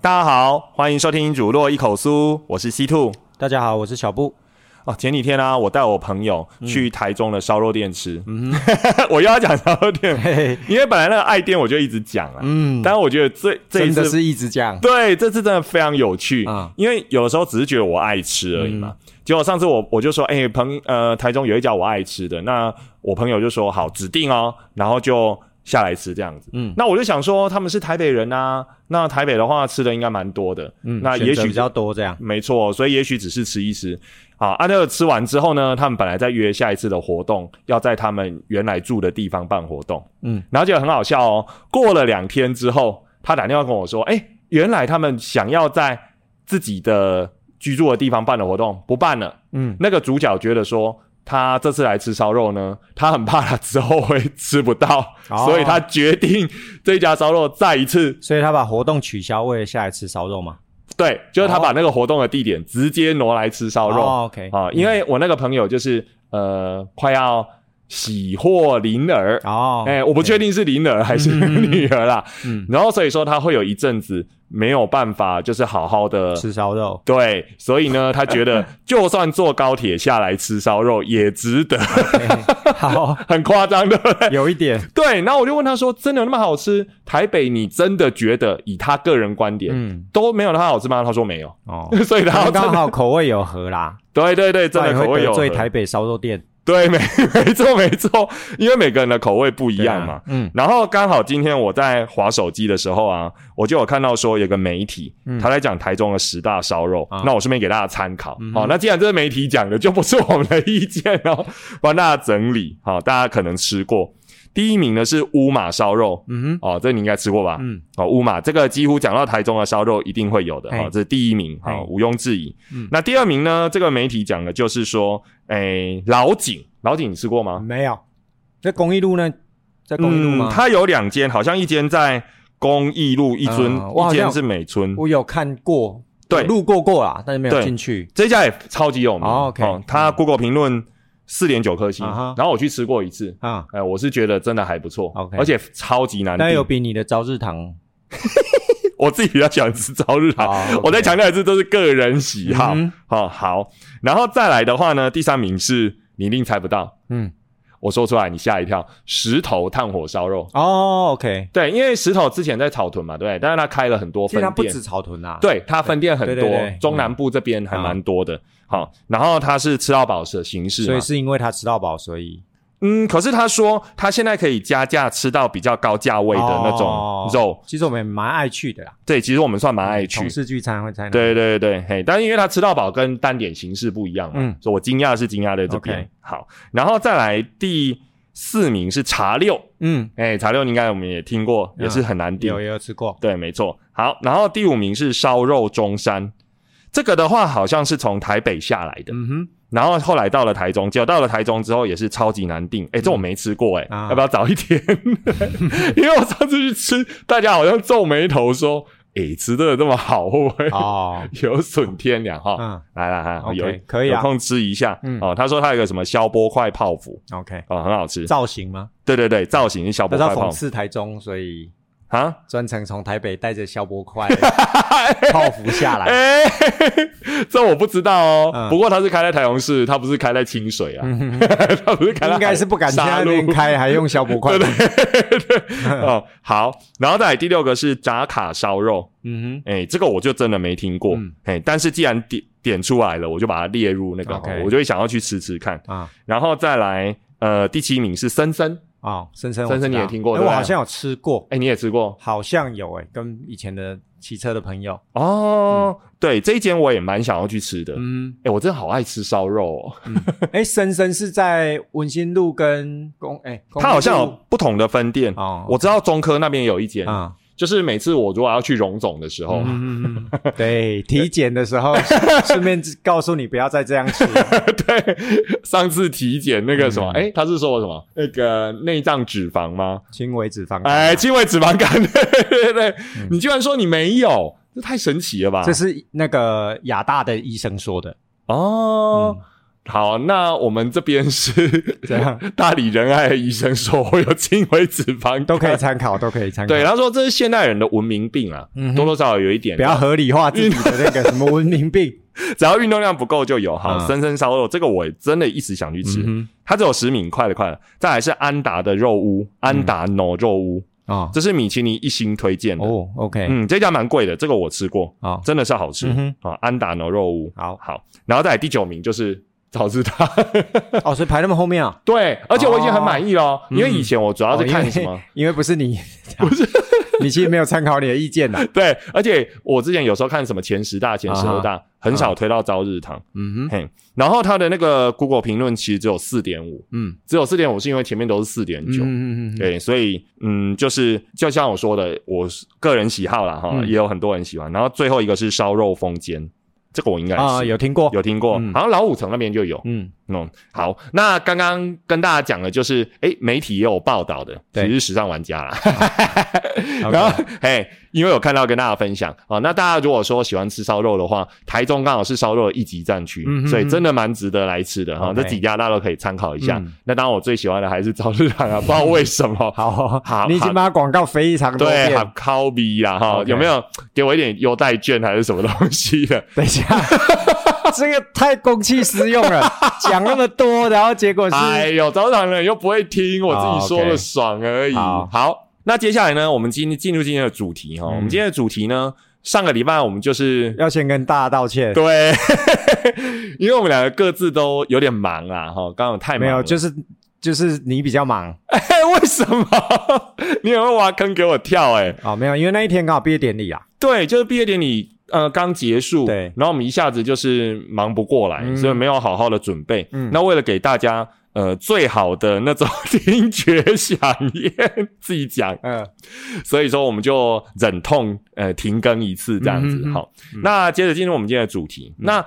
大家好，欢迎收听《主落一口酥》，我是 C 兔。大家好，我是小布。哦，前几天呢、我带我朋友去台中的烧肉店吃。嗯，我又要讲烧肉店，嘿嘿，因为本来那个爱店我就一直讲啊，嗯，但是我觉得这这一次真的是一直讲。对这次真的非常有趣啊因为有的时候只是觉得我爱吃而已嘛。结果上次我我就说，哎、朋呃台中有一家我爱吃的，那我朋友就说好指定哦，然后就下来吃这样子。嗯那我就想说他们是台北人啊，那台北的话吃的应该蛮多的，嗯，那也许比较多这样。没错，所以也许只是吃一吃。好，啊，那个吃完之后呢，他们本来在约下一次的活动，要在他们原来住的地方办活动。嗯，然后就很好笑哦。过了两天之后，他打电话跟我说：“哎、原来他们想要在自己的居住的地方办的活动不办了。”嗯，那个主角觉得说。他这次来吃烧肉呢，他很怕他之后会吃不到，哦所以他决定这家烧肉再一次所以他把活动取消，为了下来吃烧肉嘛。对，就是他把那个活动的地点直接挪来吃烧肉。哦，OK，啊，因为我那个朋友就是呃快要喜获麟儿，哦，哎、我不确定是麟儿 还是女儿啦，嗯然后所以说他会有一阵子没有办法，就是好好的。吃烧肉。对，所以呢，他觉得就算坐高铁下来吃烧肉也值得，嘿 好，很夸张，的？有一点，对，然后我就问他说：“真的有那么好吃？台北你真的觉得以他个人观点、嗯，都没有他好吃吗？”他说没有，哦，所以他刚好口味有合啦，对对对，真的口味有会得罪台北烧肉店对，没 没错没错，因为每个人的口味不一一样嘛。嗯然后刚好今天我在划手机的时候啊，我就有看到说有个媒体，嗯他在讲台中的十大烧肉，啊那我顺便给大家参考。嗯好、那既然这是媒体讲的，就不是我们的意见哦，帮大家整理。好、大家可能吃过。第一名呢是乌马烧肉，嗯哼，哦，这你应该吃过吧？嗯，哦，乌马这个几乎讲到台中的烧肉一定会有的，哦、这是第一名，好、嘿毋庸置疑。嗯那第二名呢？这个媒体讲的就是说，诶，老井，老井你吃过吗？没有。在公益路呢？在公益路吗？嗯它有两间，好像一间在公益路一村，嗯我好像一间是美村。我有看过，对路过过啦，但是没有对进去。这家也超级有名哦，OK 它嗯 Google 评论四点九颗星，然后我去吃过一次，啊，哎，我是觉得真的还不错 OK 而且超级难但有。比你的朝日堂 我自己比较喜欢吃朝日堂，我再强调一次，都是个人喜好。嗯哦，好，然后再来的话呢，第三名是你一定猜不到，嗯，我说出来你吓一跳，石头炭火烧肉。哦，OK，对，因为石头之前在草屯嘛，对不对？但是他开了很多分店。不止，草屯啦，，对，他分店很多，对对对中南部这边还蛮多的。好，然后他是吃到饱的形式所以，是因为他吃到饱，所以嗯，可是他说他现在可以加价吃到比较高价位的那种哦肉，其实我们也蛮爱去的啦，对，其实我们算蛮爱去同。事聚餐会在那。对对对对，嘿，但是因为他吃到饱跟单点形式不一样嘛，嗯所以我惊讶是惊讶在这边。好，然后再来第四名是茶六，嗯，哎，茶六应该我们也听过，嗯也是很难订。有也有吃过。对，没错。好，然后第五名是烧肉中山，这个的话好像是从台北下来的，嗯哼，然后后来到了台中，结果到了台中之后也是超级难订。哎，这我没吃过，哎、啊要不要早一点？因为我上次去吃，大家好像皱眉头说，哎，吃的这么好，会不会哦，有损天良哈？嗯来来来，OK，有可以啊有空吃一下。嗯哦，他说他有一个什么消波块泡芙，，OK，哦，很好吃。造型吗？对对对，造型是消不是要波块泡芙讽刺台中，所以啊。专程从台北带着消波块 泡芙下来。哎、这我不知道哦。嗯不过他是开在台中市，他不是开在清水啊，他不是开在应该是不敢去沙那边。开，还用消波块。对对对，哦，好，然后再来第六个是炸卡烧肉，嗯哼哎、这个我就真的没听过，嗯哎、但是既然点点出来了，我就把它列入那个我就会想要去吃吃看。啊然后再来，呃，第七名是森森，哦，深深深深你也听过对不对？我好像有吃过，哎、你也吃过？好像有哎，跟以前的骑车的朋友，哦？对，这一间我也蛮想要去吃的。嗯。哎、嗯，我真的好爱吃烧肉哦。哎，深深是在文心路跟公哎，公它好像有不同的分店，哦，我知道中科那边有一间，啊，就是每次我如果要去荣总的时候，嗯 对，体检的时候 顺便告诉你不要再这样吃。对，上次体检那个什么，嗯哎、他是说我什么那个内脏脂肪吗？轻微脂肪，哎，轻微脂肪肝，对对对对，嗯你居然说你没有，这太神奇了吧？这是那个亚大的医生说的。哦。好，那我们这边是 怎样？大理仁爱的医生说我有轻微脂肪，都可以参考，都可以参考。对，他说这是现代人的文明病啊，嗯多多少少有一点，不要合理化自己的那个什么文明病，只要运动量不够就有。好，生生烧肉这个我真的一直想去吃，嗯它只有十米，快了快了。再来是安达的肉屋，安达 no 肉屋啊，这是米其林一星推荐的哦。OK，嗯，这家蛮贵的，这个我吃过啊，真的是好吃啊。安达 no 肉屋，好好，然后再来第九名就是。早知道哦，所以排那么后面啊？对，而且我已经很满意了，因为以前我主要是看什么？因为不是你，不是。你，其实没有参考你的意见的。对，而且我之前有时候看什么前十大、前十二大，很少推到朝日堂。嗯哼，然后他的那个 Google 评论其实只有四点五，嗯，只有四点五是因为前面都是四点九，嗯嗯对，所以嗯，就是就像我说的，我个人喜好啦，哈，也有很多人喜欢。然后最后一个是烧肉风间。这个我应该啊有听过，有听过，好像老五层那边就有。嗯，嗯，好，那刚刚跟大家讲的就是，哎，媒体也有报道的，其实时尚玩家啦。然后，嘿。因为有看到跟大家分享啊，那大家如果说喜欢吃烧肉的话，台中刚好是烧肉的一级战区，所以真的蛮值得来吃的哈。这几家大家都可以参考一下。那当然我最喜欢的还是早日堂啊，不知道为什么。好，好，你已经把广告非常多对，好 copy 啦哈，有没有给我一点优待券还是什么东西的？等一下，这个太公器私用了，讲那么多，然后结果是，哎呦，早日堂人又不会听我自己说的爽而已。好。那接下来呢？我们今天进入今天的主题哈。我们今天的主题呢，上个礼拜我们就是要先跟大家道歉，对，因为我们两个各自都有点忙啊，哈，刚好太忙没有，就是就是你比较忙，哎，为什么？你也会挖坑给我跳？哎，哦，没有，因为那一天刚好毕业典礼啊，对，就是毕业典礼，呃，刚结束，对，然后我们一下子就是忙不过来，所以没有好好的准备。嗯，那为了给大家。呃，最好的那种 听觉响应，自己讲，嗯，所以说我们就忍痛呃停更一次这样子，好，那接着进入我们今天的主题，那。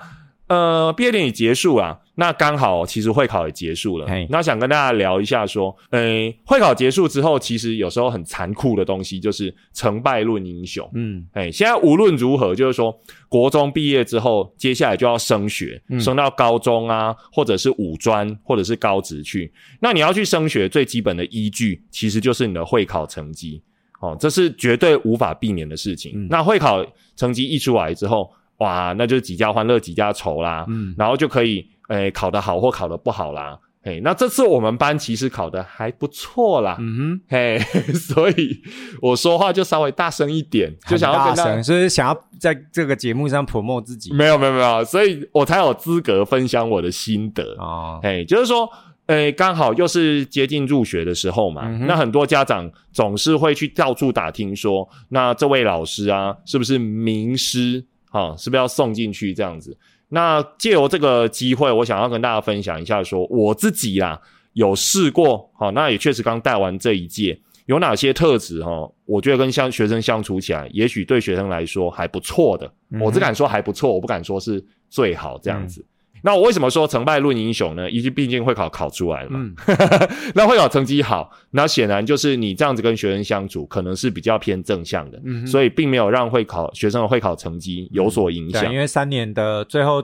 呃，毕业典礼结束啊，那刚好其实会考也结束了。那想跟大家聊一下，说，诶，会考结束之后，其实有时候很残酷的东西就是成败论英雄。嗯，哎，现在无论如何，就是说，国中毕业之后，接下来就要升学，升到高中啊，或者是五专，或者是高职去。那你要去升学，最基本的依据其实就是你的会考成绩。哦，这是绝对无法避免的事情。那会考成绩一出来之后，哇，那就是几家欢乐几家愁啦，嗯，然后就可以诶考得好或考得不好啦，嘿，那这次我们班其实考得还不错啦，嗯哼，嘿，所以我说话就稍微大声一点，就想要大声，就是想要在这个节目上 promote 自己，没有没有没有，所以我才有资格分享我的心得哦，嘿，就是说，诶，刚好又是接近入学的时候嘛，那很多家长总是会去到处打听说，那这位老师啊，是不是名师？啊，是不是要送进去这样子？那借由这个机会，我想要跟大家分享一下，说我自己啦有试过，好，那也确实刚带完这一届，有哪些特质哈？我觉得跟相学生相处起来，也许对学生来说还不错的，我只敢说还不错，我不敢说是最好这样子。那我为什么说成败论英雄呢？因为毕竟会考考出来了嘛。那会考成绩好，那显然就是你这样子跟学生相处，可能是比较偏正向的，所以并没有让会考学生的会考成绩有所影响。因为三年的最后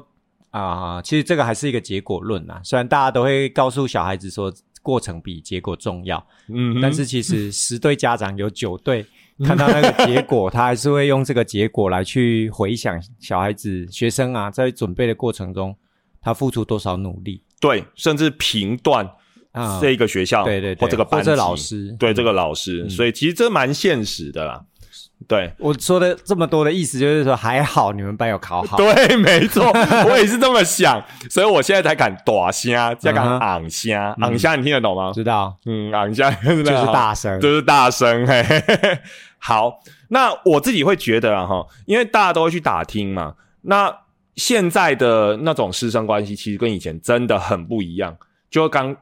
啊，其实这个还是一个结果论呐。虽然大家都会告诉小孩子说过程比结果重要，嗯，但是其实十对家长有九对看到那个结果，他还是会用这个结果来去回想小孩子学生啊在准备的过程中。他付出多少努力？对，甚至评断啊，这一个学校，对对，或这个班级老师，对这个老师，所以其实这蛮现实的啦。对我说的这么多的意思，就是说还好你们班有考好。对，没错，我也是这么想，所以我现在才敢大声，才敢昂声，昂声你听得懂吗？知道，嗯，昂声 就是大声，就是大声。嘿，好，那我自己会觉得哈，因为大家都会去打听嘛，那。现在的那种师生关系，其实跟以前真的很不一样，就刚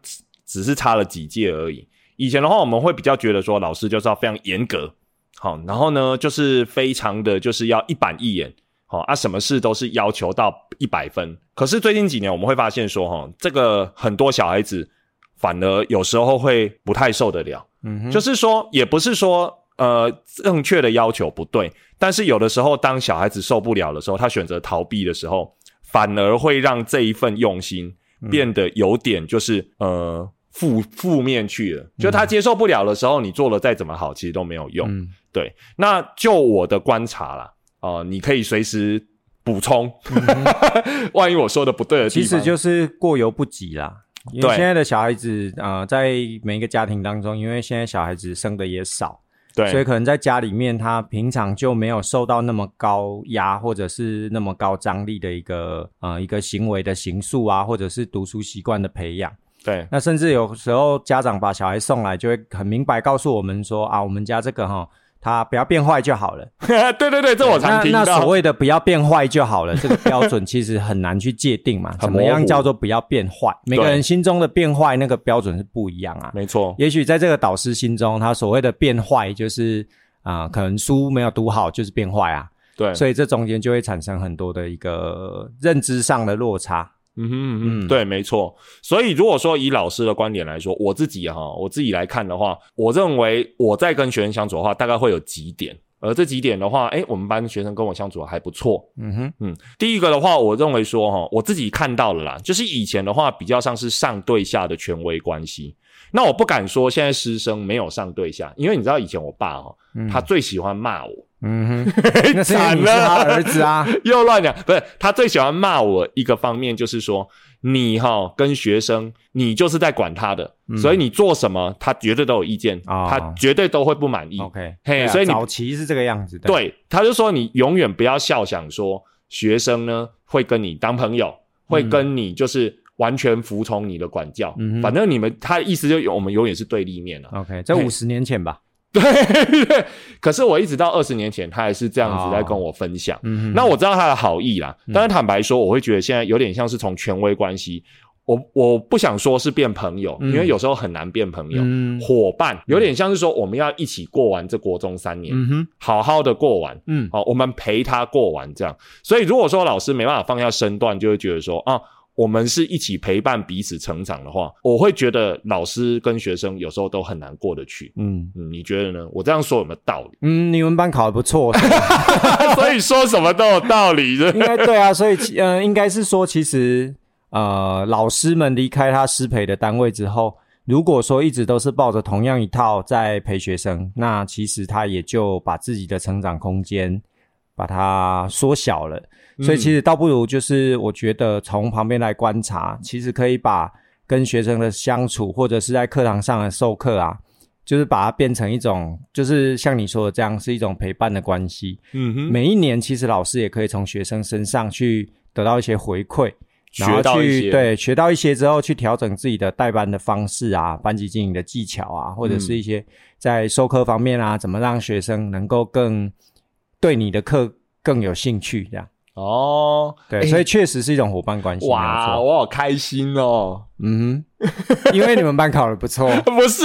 只是差了几届而已。以前的话，我们会比较觉得说，老师就是要非常严格，好，然后呢，就是非常的就是要一板一眼，好啊，什么事都是要求到一百分。可是最近几年，我们会发现说，哈，这个很多小孩子反而有时候会不太受得了，嗯，就是说，也不是说。呃正确的要求不对，但是有的时候当小孩子受不了的时候，他选择逃避的时候，反而会让这一份用心变得有点就是呃负负面去了。就他接受不了的时候，你做了再怎么好，其实都没有用。对，那就我的观察啦，哦，你可以随时补充，万一我说的不对的地方，其实就是过犹不及啦。因为现在的小孩子啊，在每一个家庭当中，因为现在小孩子生的也少，对，所以可能在家里面，他平常就没有受到那么高压，或者是那么高张力的一个呃一个行为的形塑啊，或者是读书习惯的培养。对，那甚至有时候家长把小孩送来，就会很明白告诉我们说啊，我们家这个哈。他不要变坏就好了。对对对，这我常听到。那所谓的不要变坏就好了，这个标准其实很难去界定嘛。怎么样叫做不要变坏？每个人心中的变坏那个标准是不一样啊。没错。也许在这个导师心中，他所谓的变坏就是啊，可能书没有读好就是变坏啊。对。所以这中间就会产生很多的一个认知上的落差。嗯哼嗯，对，没错。所以如果说以老师的观点来说，我自己哈，我自己来看的话，我认为我在跟学生相处的话，大概会有几点。而这几点的话，哎，我们班学生跟我相处还不错。嗯哼，嗯，第一个的话，我认为说哈，我自己看到了啦，就是以前的话比较像是上对下的权威关系。那我不敢说现在师生没有上对下，因为你知道以前我爸哈，他最喜欢骂我。嗯哼，那是你是他儿子啊，又乱讲。不是他最喜欢骂我一个方面，就是说你哈跟学生，你就是在管他的，所以你做什么，他绝对都有意见，他绝对都会不满意。OK，嘿，所以早期是这个样子的。对，他就说你永远不要笑想说学生呢会跟你当朋友，会跟你就是完全服从你的管教。嗯，反正你们他的意思就我们永远是对立面了。OK，在五十年前吧。对，可是我一直到二十年前，他还是这样子在跟我分享。那我知道他的好意啦，但是坦白说，我会觉得现在有点像是从权威关系，我我不想说是变朋友，因为有时候很难变朋友。伙伴有点像是说，我们要一起过完这国中三年，好好的过完。嗯，好，我们陪他过完这样。所以如果说老师没办法放下身段，就会觉得说啊。我们是一起陪伴彼此成长的话，我会觉得老师跟学生有时候都很难过得去。嗯嗯，你觉得呢？我这样说有没有道理？嗯，你们班考的不错，所以说什么都有道理。应该对啊，所以呃，应该是说，其实呃，老师们离开他师培的单位之后，如果说一直都是抱着同样一套在陪学生，那其实他也就把自己的成长空间把它缩小了。所以其实倒不如就是，我觉得从旁边来观察，其实可以把跟学生的相处，或者是在课堂上的授课啊，就是把它变成一种，就是像你说的这样，是一种陪伴的关系。嗯哼。每一年，其实老师也可以从学生身上去得到一些回馈，然后去对学到一些之后，去调整自己的带班的方式啊，班级经营的技巧啊，或者是一些在授课方面啊，怎么让学生能够更对你的课更有兴趣这样。哦，对，所以确实是一种伙伴关系。哇，我好开心哦。嗯，因为你们班考的不错，不是？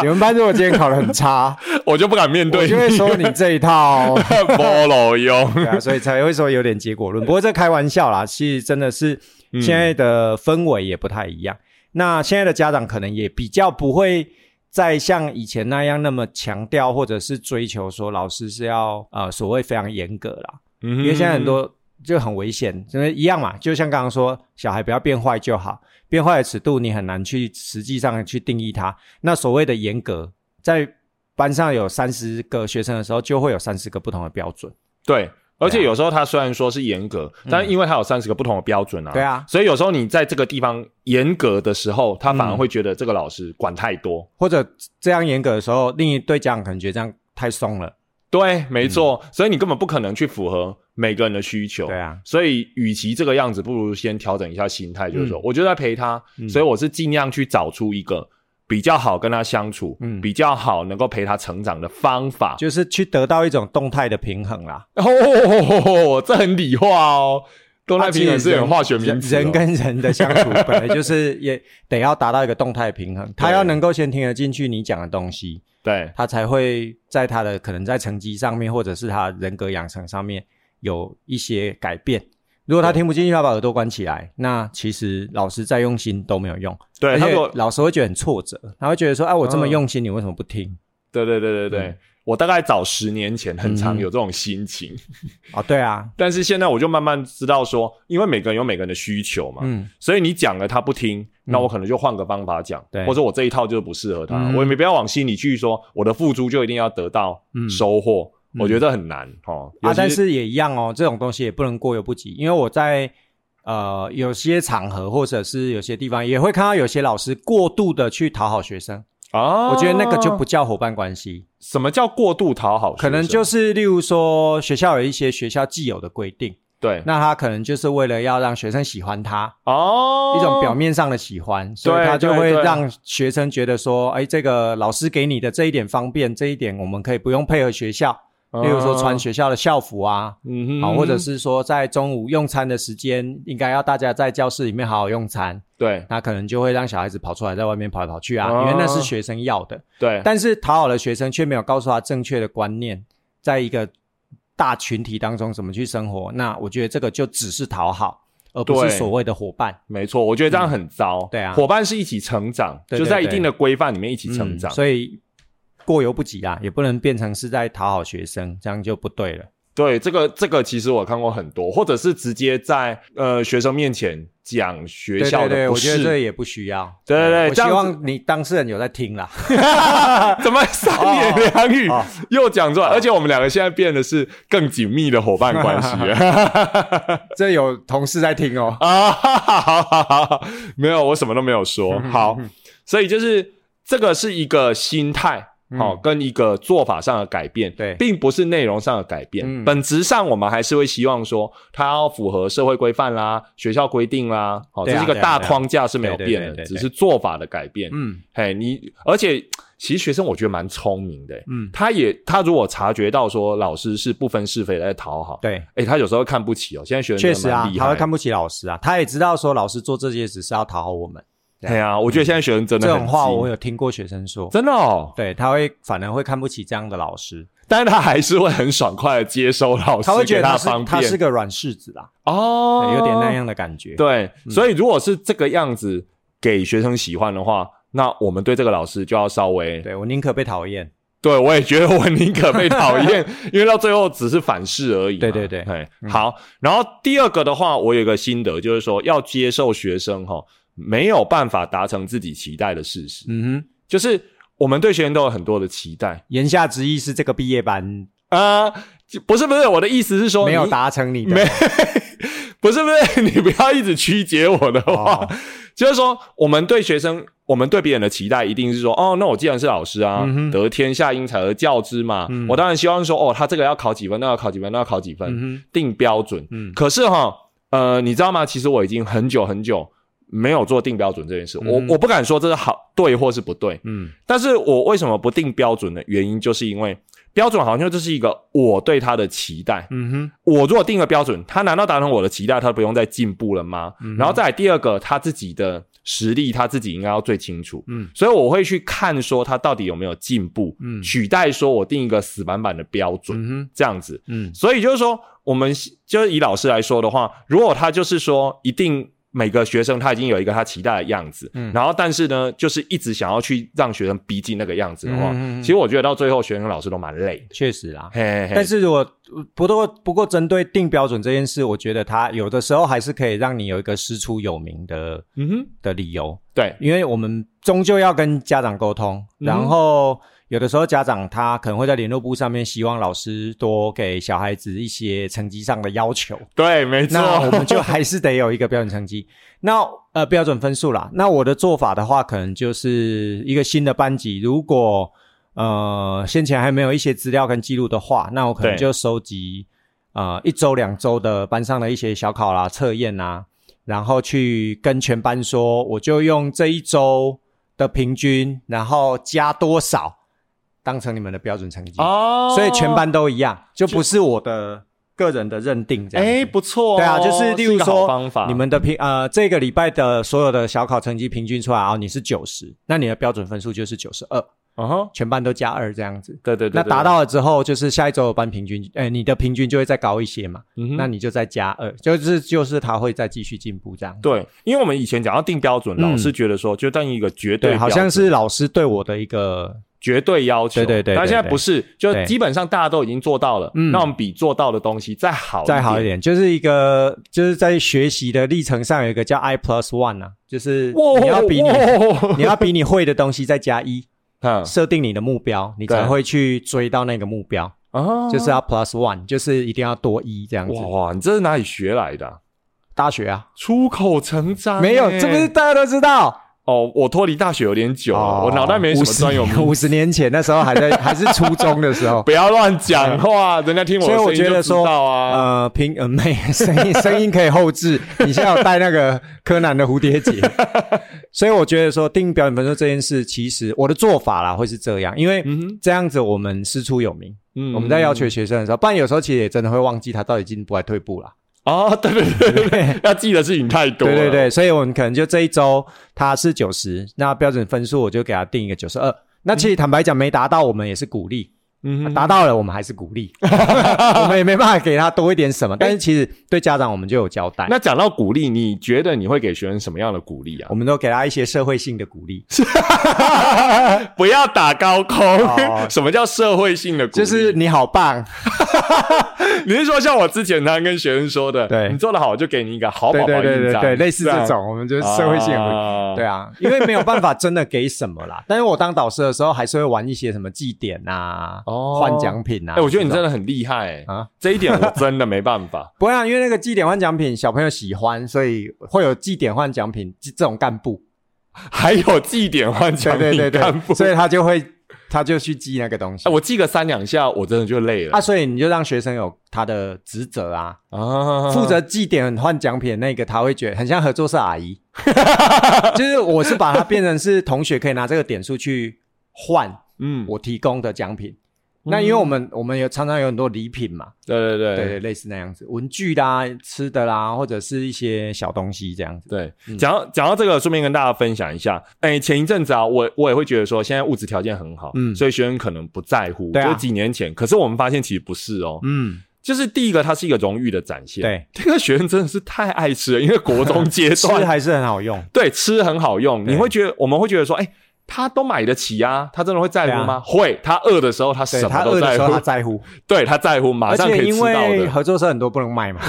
你们班如果今天考的很差，我就不敢面对，就会说你这一套 菠萝用，对啊，所以才会说有点结果论。不过这开玩笑啦，其实真的是现在的氛围也不太一样。那现在的家长可能也比较不会再像以前那样那么强调或者是追求说老师是要呃所谓非常严格啦。嗯，因为现在很多。就很危险，因为一样嘛，就像刚刚说，小孩不要变坏就好。变坏的尺度你很难去实际上去定义它。那所谓的严格，在班上有三十个学生的时候，就会有三十个不同的标准。对，而且有时候他虽然说是严格，但因为他有三十个不同的标准啊。对啊，所以有时候你在这个地方严格的时候，他反而会觉得这个老师管太多，或者这样严格的时候，另一对家长可能觉得这样太松了。对，没错，所以你根本不可能去符合每个人的需求。对啊，所以与其这个样子，不如先调整一下心态，就是说，我就在陪他，所以我是尽量去找出一个比较好跟他相处，嗯，比较好能够陪他成长的方法，就是去得到一种动态的平衡啦。哦，这很理化哦，动态平衡是很化学名词。人跟人的相处本来就是也得要达到一个动态平衡，他要能够先听得进去你讲的东西。对他才会在他的可能在成绩上面，或者是他人格养成上面有一些改变。如果他听不进去，他把耳朵关起来，那其实老师再用心都没有用。对，而且老师会觉得很挫折，他会觉得说：“哎，我这么用心，你为什么不听？”对对对对对，我大概早十年前很常有这种心情。哦，对啊，但是现在我就慢慢知道说，因为每个人有每个人的需求嘛，嗯，所以你讲了他不听，那我可能就换个方法讲，对，或者我这一套就不适合他，我也没必要往心里去说我的付出就一定要得到收获，我觉得很难哦。啊，但是也一样哦，这种东西也不能过犹不及，因为我在。呃，有些场合或者是有些地方也会看到有些老师过度的去讨好学生啊，我觉得那个就不叫伙伴关系。什么叫过度讨好？可能就是例如说学校有一些学校既有的规定，对，那他可能就是为了要让学生喜欢他哦，一种表面上的喜欢，所以他就会让学生觉得说，哎，这个老师给你的这一点方便，这一点我们可以不用配合学校。例如说穿学校的校服啊，嗯好，或者是说在中午用餐的时间，应该要大家在教室里面好好用餐。对，那可能就会让小孩子跑出来在外面跑来跑去啊，因为那是学生要的。对，但是讨好的学生却没有告诉他正确的观念，在一个大群体当中怎么去生活。那我觉得这个就只是讨好，而不是所谓的伙伴。没错，我觉得这样很糟。对啊，伙伴是一起成长，就在一定的规范里面一起成长。所以。过犹不及啊，也不能变成是在讨好学生，这样就不对了。对，这个这个其实我看过很多，或者是直接在呃学生面前讲学校的不是，我觉得这也不需要。对对对，我希望你当事人有在听啦。怎么三言两语又讲出来？而且我们两个现在变的是更紧密的伙伴关系。这有同事在听哦。啊，好好好，没有，我什么都没有说。好，所以就是这个是一个心态。好，跟一个做法上的改变，对，并不是内容上的改变。本质上，我们还是会希望说，它要符合社会规范啦、学校规定啦。好，这是一个大框架是没有变的，只是做法的改变。嗯，嘿，你而且其实学生我觉得蛮聪明的。嗯，他也他如果察觉到说老师是不分是非在讨好，对，哎，他有时候看不起哦。现在学生确实啊，他会看不起老师啊，他也知道说老师做这些只是要讨好我们。对啊，我觉得现在学生真的这种话，我有听过学生说，真的哦。对，他会反而会看不起这样的老师，但是他还是会很爽快的接收老师，他会觉得他是他是个软柿子啦，哦，有点那样的感觉。对，所以如果是这个样子给学生喜欢的话，那我们对这个老师就要稍微，对我宁可被讨厌，对我也觉得我宁可被讨厌，因为到最后只是反噬而已。对对对，哎，好。然后第二个的话，我有一个心得，就是说要接受学生哈。没有办法达成自己期待的事实，嗯哼，就是我们对学员都有很多的期待。言下之意是这个毕业班。啊，不是不是，我的意思是说没有达成你的，没，不是不是，你不要一直曲解我的话，就是说我们对学生，我们对别人的期待一定是说，哦，那我既然是老师啊，得天下英才而教之嘛，我当然希望说，哦，他这个要考几分，那要考几分，那要考几分，定标准。嗯，可是哈，呃，你知道吗？其实我已经很久很久。没有做定标准这件事，我我不敢说这是好对或是不对，嗯，但是我为什么不定标准的原因，就是因为标准好像就是一个我对他的期待，嗯哼，我如果定了标准，他难道达成我的期待，他不用再进步了吗？然后再第二个，他自己的实力他自己应该要最清楚，嗯，所以我会去看说他到底有没有进步，嗯，取代说我定一个死板板的标准，嗯这样子，嗯，所以就是说，我们就是以老师来说的话，如果他就是说一定。每个学生他已经有一个他期待的样子，嗯，然后但是呢，就是一直想要去让学生逼近那个样子的话，嗯其实我觉得到最后学生老师都蛮累。确实啦，但是如果不过不过针对定标准这件事，我觉得他有的时候还是可以让你有一个师出有名的，嗯哼的理由。对，因为我们终究要跟家长沟通，然后。有的时候家长他可能会在联络簿上面希望老师多给小孩子一些成绩上的要求。对，没错。那我们就还是得有一个标准成绩，那呃标准分数啦。那我的做法的话，可能就是一个新的班级，如果呃先前还没有一些资料跟记录的话，那我可能就收集呃一周两周的班上的一些小考啦、测验啦，然后去跟全班说，我就用这一周的平均，然后加多少。当成你们的标准成绩哦，所以全班都一样，就不是我的个人的认定这样。哎，不错，对啊，就是例如说，你们的平呃这个礼拜的所有的小考成绩平均出来啊，你是九十，那你的标准分数就是九十二，嗯哼，全班都加二这样子。对对对，那达到了之后，就是下一周的班平均，哎，你的平均就会再高一些嘛，那你就再加二，就是就是他会再继续进步这样。对，因为我们以前讲要定标准，老师觉得说就当一个绝对，好像是老师对我的一个。绝对要求。对对对。但现在不是，就基本上大家都已经做到了。嗯。那我们比做到的东西再好再好一点，就是一个就是在学习的历程上有一个叫 I plus one 啊，就是你要比你你要比你会的东西再加一。嗯。设定你的目标，你才会去追到那个目标。啊。就是要 plus one，就是一定要多一这样子。哇，你这是哪里学来的？大学啊，出口成章。没有，这不是大家都知道。哦，我脱离大学有点久了，我脑袋没什么专有。五十年前那时候还在还是初中的时候，不要乱讲话，人家听我所以我觉得说啊，呃，平呃没 声音声音可以后置。你现在有带那个柯南的蝴蝶结，所以我觉得说定表演分数这件事，其实我的做法啦会是这样，因为这样子我们师出有名。嗯，我们在要求学生的时候，不然有时候其实也真的会忘记他到底进步还退步了。哦，对对对对，要记的事情太多。对对对，所以我们可能就这一周他是九十，那标准分数我就给他定一个九十二。那其实坦白讲，没达到我们也是鼓励。嗯，达到了，我们还是鼓励，我们也没办法给他多一点什么。但是其实对家长，我们就有交代。那讲到鼓励，你觉得你会给学生什么样的鼓励啊？我们都给他一些社会性的鼓励，不要打高空。什么叫社会性的鼓励？就是你好棒。你是说像我之前常跟学生说的，对你做的好，我就给你一个好宝宝印章，对，类似这种，我们就是社会性的。对啊，因为没有办法真的给什么啦。但是我当导师的时候，还是会玩一些什么祭典啊。换奖品啊！哎，我觉得你真的很厉害啊！这一点我真的没办法。不会啊，因为那个祭点换奖品，小朋友喜欢，所以会有祭点换奖品这种干部，还有祭点换奖品干部，所以他就会他就去记那个东西。我记个三两下，我真的就累了。啊，所以你就让学生有他的职责啊，负责祭点换奖品那个，他会觉得很像合作社阿姨，就是我是把它变成是同学可以拿这个点数去换，嗯，我提供的奖品。那因为我们我们有常常有很多礼品嘛，对对对对对，类似那样子，文具啦、吃的啦，或者是一些小东西这样子。对，讲到讲到这个，顺便跟大家分享一下。哎，前一阵子啊，我我也会觉得说，现在物质条件很好，嗯，所以学生可能不在乎。对就几年前，可是我们发现其实不是哦，嗯，就是第一个，它是一个荣誉的展现。对，这个学生真的是太爱吃了，因为国中阶段 还是很好用。对，吃很好用，你会觉得我们会觉得说，哎。他都买得起啊，他真的会在乎吗？会，他饿的时候他什么都在乎。他在乎，对他在乎，马上可以吃到的。因为合作社很多不能卖嘛。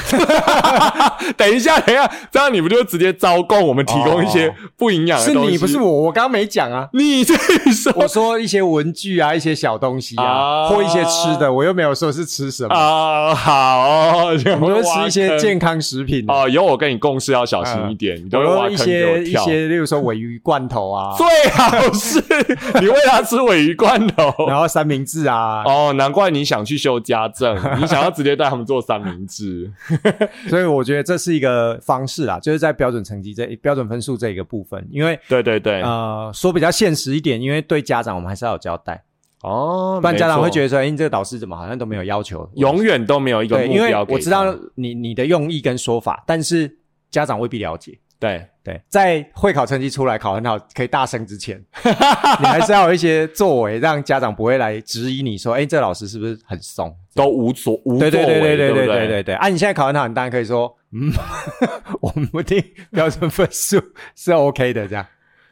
等一下，等一下，这样你不就直接招供？我们提供一些不营养的东西。是你不是我，我刚刚没讲啊。你这说，我说一些文具啊，一些小东西啊，或一些吃的，我又没有说是吃什么啊。好，我就吃一些健康食品哦。以后我跟你共事要小心一点，你都挖一些一些，例如说尾鱼罐头啊，最好。是你喂他吃尾鱼罐头，然后三明治啊，哦，难怪你想去修家政，你想要直接带他们做三明治，所以我觉得这是一个方式啦，就是在标准成绩这标准分数这一个部分，因为对对对，呃，说比较现实一点，因为对家长我们还是要有交代。哦，不然家长会觉得说，哎，你这个导师怎么好像都没有要求，永远都没有一个目标，我知道你你的用意跟说法，但是家长未必了解。对对，在会考成绩出来考很好可以大升之前，你还是要有一些作为，让家长不会来质疑你说，哎，这老师是不是很松，都无所无对对对对对对对对对。啊，你现在考很好，你当然可以说，嗯，我们不定标准分数 是 OK 的，这样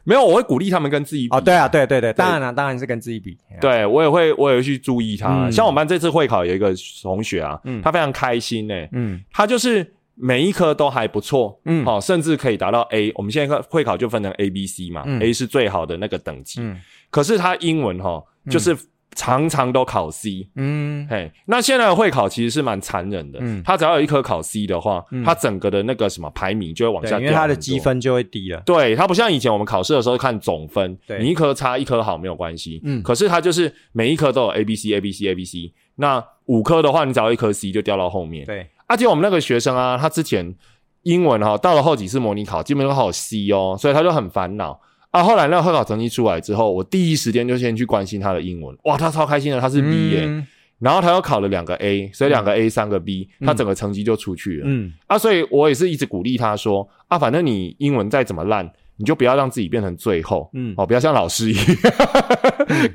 没有，我会鼓励他们跟自己比。哦，对啊，对对对，当然了，当然是跟自己比。对我也会，我也会去注意他。像我们班这次会考有一个同学啊，他非常开心呢，嗯，他就是。每一科都还不错，嗯，好，甚至可以达到 A。我们现在会考就分成 A、B、C 嘛，A 是最好的那个等级。嗯，可是他英文哈，就是常常都考 C。嗯，嘿，那现在的会考其实是蛮残忍的。嗯，他只要有一科考 C 的话，他整个的那个什么排名就会往下掉，因为他的积分就会低了。对，他不像以前我们考试的时候看总分，你一科差一科好没有关系。嗯，可是他就是每一科都有 A、B、C、A、B、C、A、B、C。那五科的话，你只要一科 C 就掉到后面。对。而且我们那个学生啊，他之前英文哈到了后几次模拟考，基本都考 C 哦，所以他就很烦恼。啊。后来那个会考成绩出来之后，我第一时间就先去关心他的英文，哇，他超开心的，他是 B 耶，然后他又考了两个 A，所以两个 A 三个 B，他整个成绩就出去了。嗯。啊，所以我也是一直鼓励他说啊，反正你英文再怎么烂，你就不要让自己变成最后，嗯哦，不要像老师一样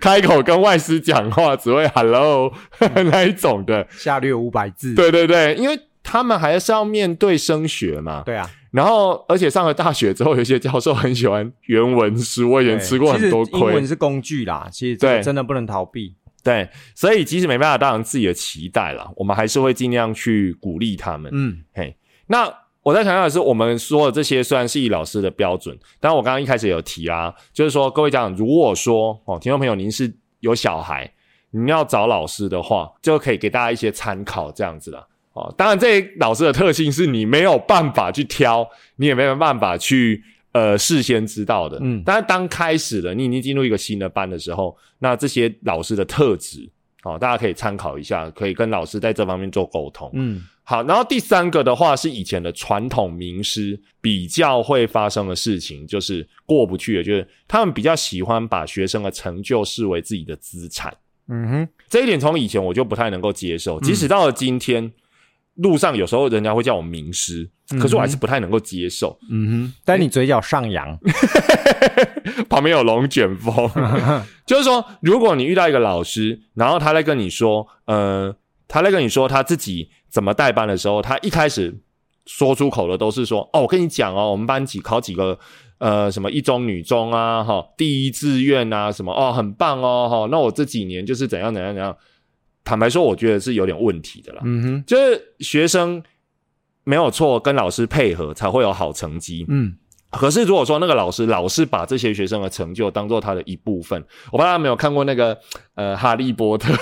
开口跟外师讲话只会 Hello 那一种的，下略五百字。对对对，因为。他们还是要面对升学嘛。对啊。然后，而且上了大学之后，有些教授很喜欢原文书，我以前吃过很多亏。英文是工具啦，其实对真的不能逃避。对，所以即使没办法达成自己的期待了，我们还是会尽量去鼓励他们。嗯，嘿，那我在强调的是，我们说的这些虽然是以老师的标准，但我刚刚一开始有提啊，就是说各位家长，如果说哦，听众朋友您是有小孩，你要找老师的话，就可以给大家一些参考，这样子啦。哦，当然，这老师的特性是你没有办法去挑，你也没有办法去呃事先知道的。嗯，但是当开始了，你已经进入一个新的班的时候，那这些老师的特质，哦，大家可以参考一下，可以跟老师在这方面做沟通。嗯，好，然后第三个的话是以前的传统名师比较会发生的事情，就是过不去的，就是他们比较喜欢把学生的成就视为自己的资产。嗯哼，这一点从以前我就不太能够接受，即使到了今天。路上有时候人家会叫我名师，可是我还是不太能够接受。嗯哼，但你嘴角上扬，旁边有龙卷风，就是说，如果你遇到一个老师，然后他在跟你说，呃，他在跟你说他自己怎么代班的时候，他一开始说出口的都是说，哦，我跟你讲哦，我们班几考几个，呃，什么一中、女中啊，哈，第一志愿啊，什么哦，很棒哦，哈，那我这几年就是怎样怎样怎样。坦白说，我觉得是有点问题的啦。嗯哼，就是学生没有错，跟老师配合才会有好成绩。嗯。可是，如果说那个老师老是把这些学生的成就当做他的一部分，我不知道没有看过那个呃《哈利波特》，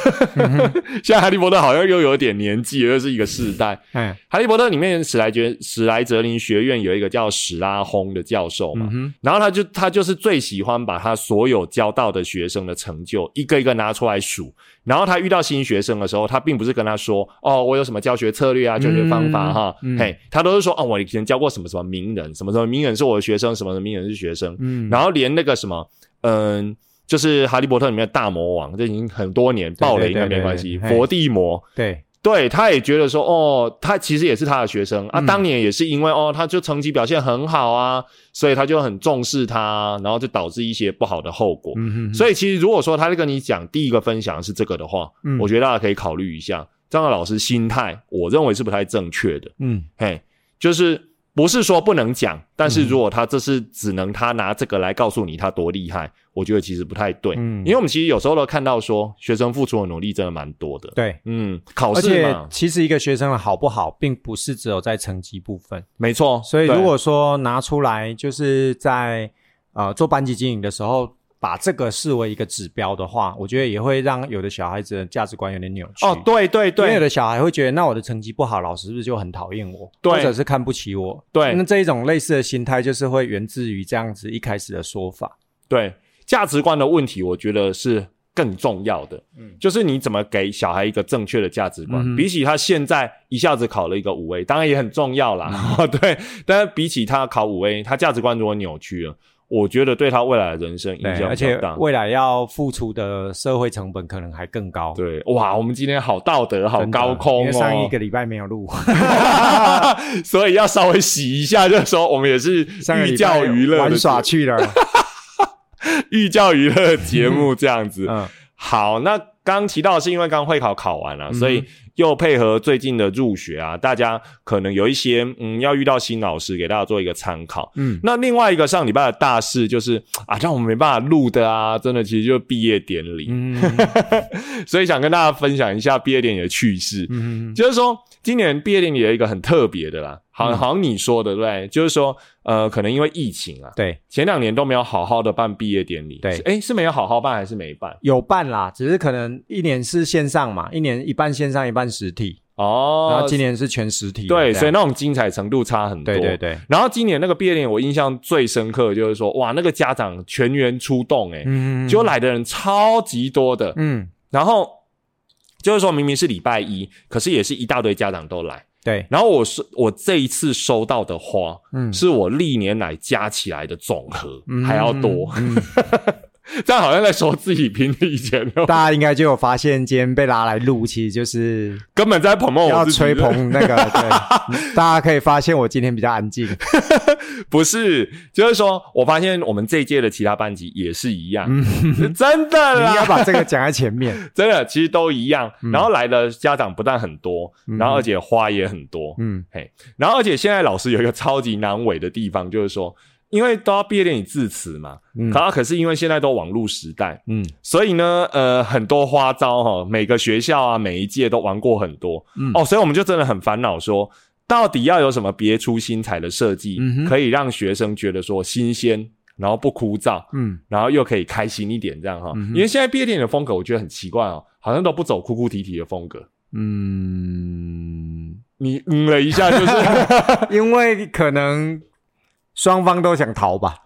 现在《哈利波特》好像又有点年纪，又是一个世代。嗯，《哈利波特》里面史莱杰史莱哲林学院有一个叫史拉轰的教授嘛，然后他就他就是最喜欢把他所有教到的学生的成就一个一个拿出来数，然后他遇到新学生的时候，他并不是跟他说哦，我有什么教学策略啊，教学方法哈，嘿，他都是说哦，我以前教过什么什么名人，什么什么名人是我的。学生什么什么名人是学生，嗯，然后连那个什么，嗯，就是《哈利波特》里面的大魔王，这已经很多年爆雷应该没关系。伏地魔，对对，他也觉得说，哦，他其实也是他的学生啊。当年也是因为哦，他就成绩表现很好啊，所以他就很重视他，然后就导致一些不好的后果。嗯所以其实如果说他在跟你讲第一个分享是这个的话，嗯，我觉得大家可以考虑一下，这样的老师心态，我认为是不太正确的。嗯，嘿，就是。不是说不能讲，但是如果他这是只能他拿这个来告诉你他多厉害，我觉得其实不太对。嗯，因为我们其实有时候都看到说学生付出的努力真的蛮多的。对，嗯，考试嘛，其实一个学生的好不好，并不是只有在成绩部分。没错，所以如果说拿出来就是在呃做班级经营的时候。把这个视为一个指标的话，我觉得也会让有的小孩子的价值观有点扭曲。哦，对对对，有的小孩会觉得，那我的成绩不好，老师是不是就很讨厌我，或者是看不起我？对，那这一种类似的心态，就是会源自于这样子一开始的说法。对，价值观的问题，我觉得是更重要的。嗯，就是你怎么给小孩一个正确的价值观，比起他现在一下子考了一个五 A，当然也很重要啦。对，但是比起他考五 A，他价值观如果扭曲了。我觉得对他未来的人生影响而且未来要付出的社会成本可能还更高。对，哇，我们今天好道德，好高空哦。上一个礼拜没有录，所以要稍微洗一下。就是说，我们也是寓教娱乐玩耍去了，寓教娱乐节目这样子。嗯，好，那刚刚提到是因为刚会考考完了，所以。又配合最近的入学啊，大家可能有一些嗯，要遇到新老师，给大家做一个参考。嗯，那另外一个上礼拜的大事就是啊，让我们没办法录的啊，真的其实就是毕业典礼。嗯，所以想跟大家分享一下毕业典礼的趣事。嗯，就是说今年毕业典礼有一个很特别的啦。好，好像你说的对，就是说，呃，可能因为疫情啊，对，前两年都没有好好的办毕业典礼，对，哎，是没有好好办还是没办？有办啦，只是可能一年是线上嘛，一年一半线上一半实体。哦，然后今年是全实体，对，所以那种精彩程度差很多，对对对。然后今年那个毕业典礼，我印象最深刻就是说，哇，那个家长全员出动，哎，嗯，就来的人超级多的，嗯，然后就是说明明是礼拜一，可是也是一大堆家长都来。对，然后我是我这一次收到的花，嗯，是我历年来加起来的总和还要多，这样好像在说自己评以前。大家应该就有发现，今天被拉来录，其实就是根本在捧梦，要吹捧那个。对，大家可以发现我今天比较安静。不是，就是说我发现我们这一届的其他班级也是一样，真的。你要把这个讲在前面，真的，其实都一样。然后来的家长不但很多，然后而且花也很多。嗯，嘿，然后而且现在老师有一个超级难为的地方，就是说。因为都要毕业典礼致辞嘛，可可是因为现在都网络时代，嗯，所以呢，呃，很多花招哈，每个学校啊，每一届都玩过很多，哦，所以我们就真的很烦恼，说到底要有什么别出心裁的设计，可以让学生觉得说新鲜，然后不枯燥，嗯，然后又可以开心一点，这样哈。因为现在毕业典礼的风格，我觉得很奇怪哦，好像都不走哭哭啼啼的风格，嗯，你嗯了一下，就是 因为可能。双方都想逃吧，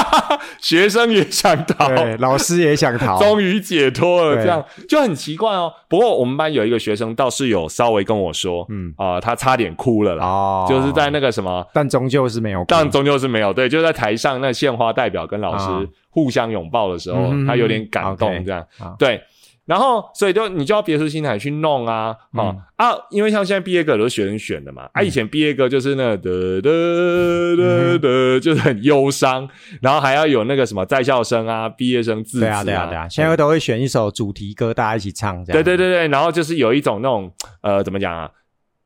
学生也想逃，老师也想逃，终于解脱了，这样就很奇怪哦。不过我们班有一个学生倒是有稍微跟我说，嗯。啊，他差点哭了啦，就是在那个什么，但终究是没有，但终究是没有，对，就在台上那献花代表跟老师互相拥抱的时候，他有点感动，这样。对。然后，所以就你就要别出心裁去弄啊，啊啊！因为像现在毕业歌都是学生选的嘛，啊，以前毕业歌就是那的的的的，就是很忧伤，然后还要有那个什么在校生啊、毕业生致辞啊，对啊，对啊，现在都会选一首主题歌，大家一起唱，这样。对对对对，然后就是有一种那种呃，怎么讲啊？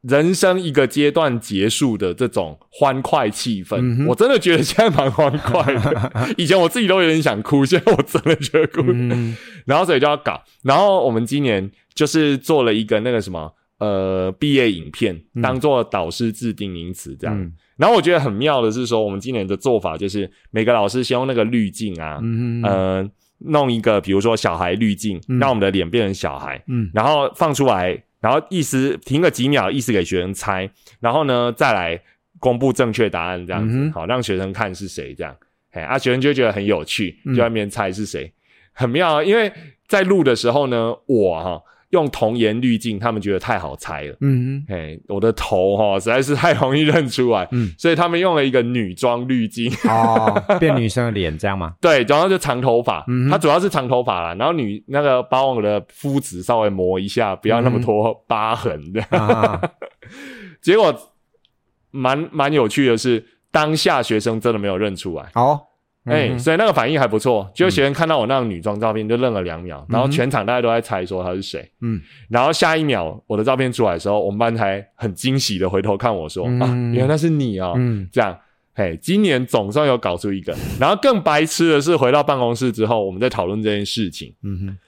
人生一个阶段结束的这种欢快气氛，我真的觉得现在蛮欢快的。以前我自己都有点想哭，现在我真的觉得哭。然后所以就要搞，然后我们今年就是做了一个那个什么呃毕业影片，当做导师制定名词这样。然后我觉得很妙的是说，我们今年的做法就是每个老师先用那个滤镜啊，呃，弄一个比如说小孩滤镜，让我们的脸变成小孩，嗯，然后放出来。然后意思停个几秒，意思给学生猜，然后呢再来公布正确答案，这样子好让学生看是谁这样，哎啊学生就觉得很有趣，就在那边猜是谁，很妙啊！因为在录的时候呢，我哈。用童颜滤镜，他们觉得太好猜了。嗯，哎，我的头哈实在是太容易认出来。嗯，所以他们用了一个女装滤镜，哦，变女生的脸这样吗？对，然后就长头发，它主要是长头发啦。然后女那个把我的肤质稍微磨一下，不要那么多疤痕的。结果蛮蛮有趣的是，当下学生真的没有认出来。哦。哎，所以那个反应还不错，就学生看到我那个女装照片就愣了两秒，然后全场大家都在猜说她是谁。嗯，然后下一秒我的照片出来的时候，我们班才很惊喜的回头看我说啊，原来那是你啊！嗯，这样，嘿，今年总算有搞出一个。然后更白痴的是，回到办公室之后，我们在讨论这件事情。嗯哼，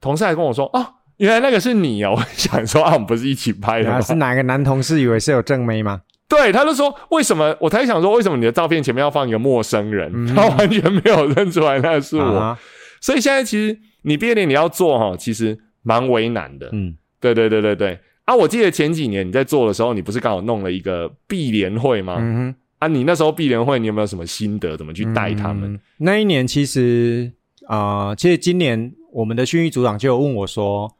同事还跟我说啊，原来那个是你哦！我想说啊，我们不是一起拍的吗？是哪个男同事以为是有正妹吗？对，他就说为什么？我才想说为什么你的照片前面要放一个陌生人？他完全没有认出来那是我。所以现在其实你毕业典礼要做哈，其实蛮为难的。嗯，对对对对对。啊，我记得前几年你在做的时候，你不是刚好弄了一个毕联会吗？啊，你那时候毕联会，你有没有什么心得？怎么去带他们？那一年其实啊，其实今年我们的训育组长就有问我说，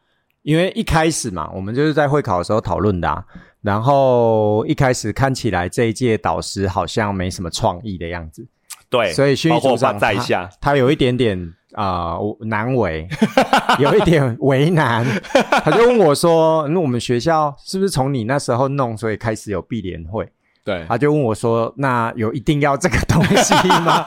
因为一开始嘛，我们就是在会考的时候讨论的。然后一开始看起来这一届导师好像没什么创意的样子，对，所以训育组长在下，他有一点点啊难为，有一点为难，他就问我说：“那我们学校是不是从你那时候弄，所以开始有闭联会？”对，他就问我说：“那有一定要这个东西吗？”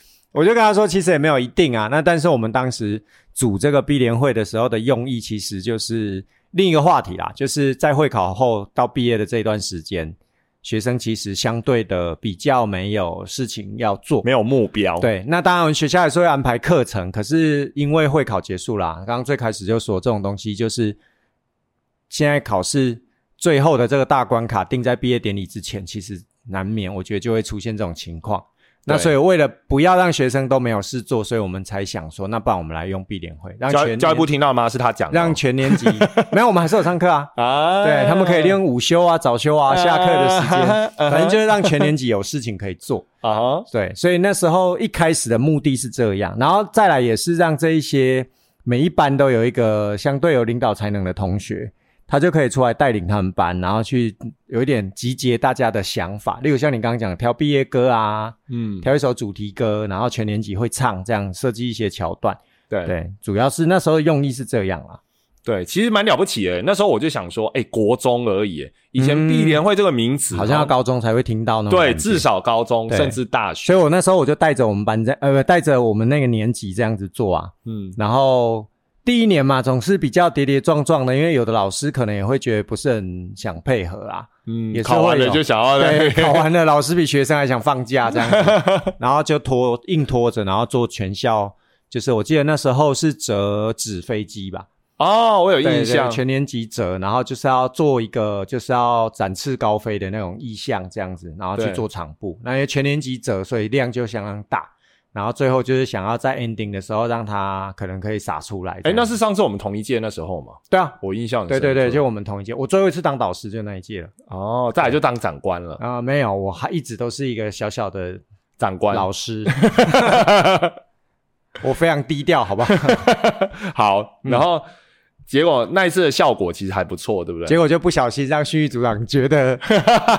我就跟他说：“其实也没有一定啊，那但是我们当时组这个闭联会的时候的用意，其实就是。”另一个话题啦，就是在会考后到毕业的这段时间，学生其实相对的比较没有事情要做，没有目标。对，那当然学校也是会安排课程，可是因为会考结束啦，刚刚最开始就说这种东西就是现在考试最后的这个大关卡定在毕业典礼之前，其实难免我觉得就会出现这种情况。那所以为了不要让学生都没有事做，所以我们才想说，那不然我们来用闭联会，让全教育部听到吗？是他讲，让全年级 没有，我们还是有上课啊。啊，对他们可以利用午休啊、早休啊、下课的时间，反正就是让全年级有事情可以做。啊。对，所以那时候一开始的目的是这样，然后再来也是让这一些每一班都有一个相对有领导才能的同学，他就可以出来带领他们班，然后去有一点集结大家的想法，例如像你刚刚讲挑毕业歌啊，嗯，挑一首主题歌，然后全年级会唱，这样设计一些桥段。对对，主要是那时候用意是这样啊。对，其实蛮了不起的。那时候我就想说，哎，国中而已，以前毕联会这个名词好像要高中才会听到呢。对，至少高中甚至大学。所以我那时候我就带着我们班在呃，带着我们那个年级这样子做啊。嗯，然后。第一年嘛，总是比较跌跌撞撞的，因为有的老师可能也会觉得不是很想配合啊。嗯，也考完了就想要对，考完了老师比学生还想放假这样子，然后就拖硬拖着，然后做全校，就是我记得那时候是折纸飞机吧。哦，我有印象，全年级折，然后就是要做一个就是要展翅高飞的那种意象这样子，然后去做场布。那因为全年级折，所以量就相当大。然后最后就是想要在 ending 的时候让他可能可以洒出来。哎，那是上次我们同一届那时候吗？对啊，我印象对对对，就我们同一届。我最后一次当导师就那一届了。哦，再来就当长官了啊？没有，我还一直都是一个小小的长官老师。我非常低调，好不好？好。然后结果那一次的效果其实还不错，对不对？结果就不小心让训育组长觉得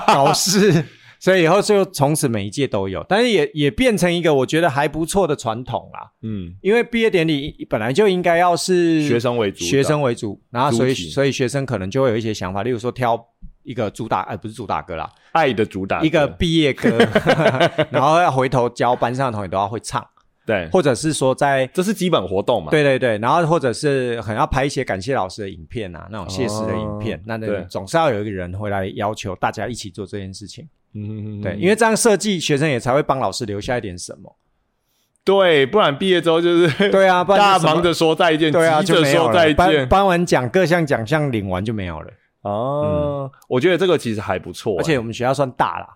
导师。所以以后就从此每一届都有，但是也也变成一个我觉得还不错的传统啦。嗯，因为毕业典礼本来就应该要是学生为主，学生为主，然后所以所以学生可能就会有一些想法，例如说挑一个主打，哎，不是主打歌啦，爱的主打一个毕业歌，然后要回头教班上的同学都要会唱。对，或者是说在这是基本活动嘛？对对对，然后或者是很要拍一些感谢老师的影片啊，那种谢师的影片，那那总是要有一个人回来要求大家一起做这件事情。嗯，对，因为这样设计，学生也才会帮老师留下一点什么。对，不然毕业之后就是 对啊，大家忙着说再见，对啊，就说再见，颁完奖各项奖项领完就没有了。哦，我觉得这个其实还不错，而且我们学校算大啦。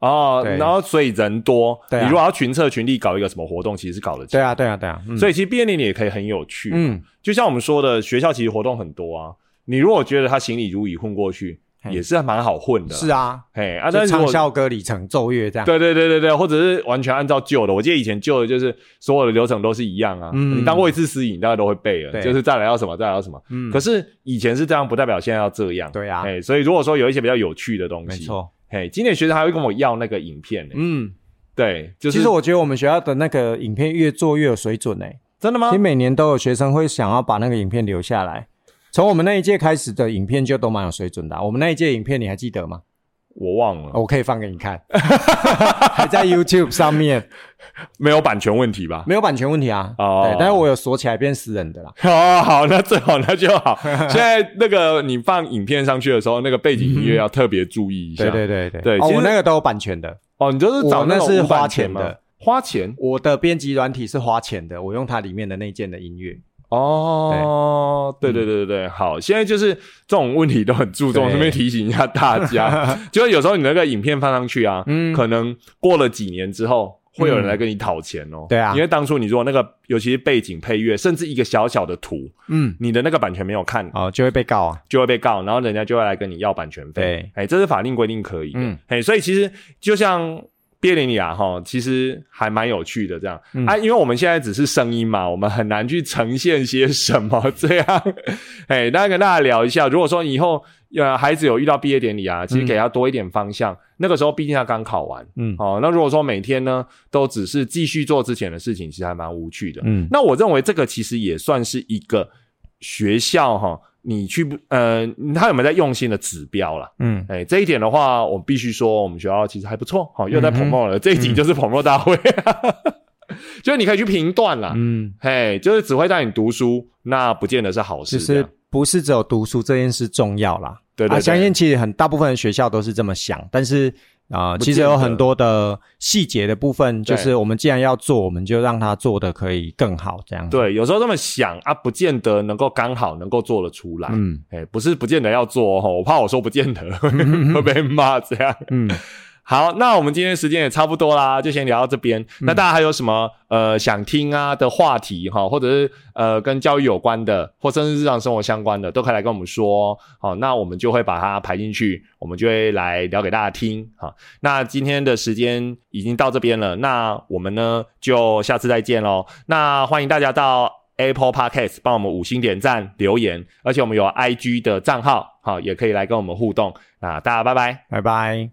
哦，然后所以人多，你如果要群策群力搞一个什么活动，其实是搞得起。对啊，对啊，对啊。所以其实毕业典礼也可以很有趣。嗯，就像我们说的，学校其实活动很多啊。你如果觉得他行礼如仪混过去，也是蛮好混的。是啊，嘿啊，但是唱校歌、里程、奏乐这样。对对对对对，或者是完全按照旧的。我记得以前旧的就是所有的流程都是一样啊。嗯。你当过一次司仪，大家都会背了。就是再来要什么，再来要什么。嗯。可是以前是这样，不代表现在要这样。对啊。哎，所以如果说有一些比较有趣的东西，没错。嘿，今年学生还会跟我要那个影片呢。嗯，对，就是。其实我觉得我们学校的那个影片越做越有水准呢。真的吗？其实每年都有学生会想要把那个影片留下来。从我们那一届开始的影片就都蛮有水准的。我们那一届影片你还记得吗？我忘了，我可以放给你看，还在 YouTube 上面，没有版权问题吧？没有版权问题啊。哦，对，但是我有锁起来变私人的啦。哦，好，那最好那就好。现在那个你放影片上去的时候，那个背景音乐要特别注意一下。对对对对，哦，我那个都有版权的。哦，你就是找那是花钱的，花钱。我的编辑软体是花钱的，我用它里面的那件的音乐。哦，对对对对对，好，现在就是这种问题都很注重，顺便提醒一下大家，就是有时候你那个影片放上去啊，嗯，可能过了几年之后，会有人来跟你讨钱哦。对啊，因为当初你说那个，尤其是背景配乐，甚至一个小小的图，嗯，你的那个版权没有看，哦，就会被告啊，就会被告，然后人家就会来跟你要版权费。哎，这是法令规定可以的。哎，所以其实就像。毕业典礼啊，哈，其实还蛮有趣的，这样啊，因为我们现在只是声音嘛，我们很难去呈现些什么这样。哎，大家跟大家聊一下，如果说以后呃孩子有遇到毕业典礼啊，其实给他多一点方向。那个时候毕竟他刚考完，嗯，哦，那如果说每天呢都只是继续做之前的事情，其实还蛮无趣的。嗯，那我认为这个其实也算是一个学校哈。你去不呃，他有没有在用心的指标了？嗯，哎，这一点的话，我必须说，我们学校其实还不错。好，又在捧墨了，这一集就是捧墨大会，就是你可以去评断了。嗯，嘿，就是只会带你读书，那不见得是好事。其实不是只有读书这件事重要啦。对对，相信其实很大部分的学校都是这么想，但是。啊，其实有很多的细节的部分，就是我们既然要做，我们就让它做的可以更好，这样。对，有时候这么想啊，不见得能够刚好能够做得出来。嗯，哎，不是不见得要做哦，我怕我说不见得会 被骂这样。嗯。好，那我们今天时间也差不多啦，就先聊到这边。那大家还有什么呃想听啊的话题哈，或者是呃跟教育有关的，或甚至日常生活相关的，都可以来跟我们说。好，那我们就会把它排进去，我们就会来聊给大家听。好，那今天的时间已经到这边了，那我们呢就下次再见喽。那欢迎大家到。Apple Podcast 帮我们五星点赞留言，而且我们有 IG 的账号，好，也可以来跟我们互动。那大家拜拜，拜拜。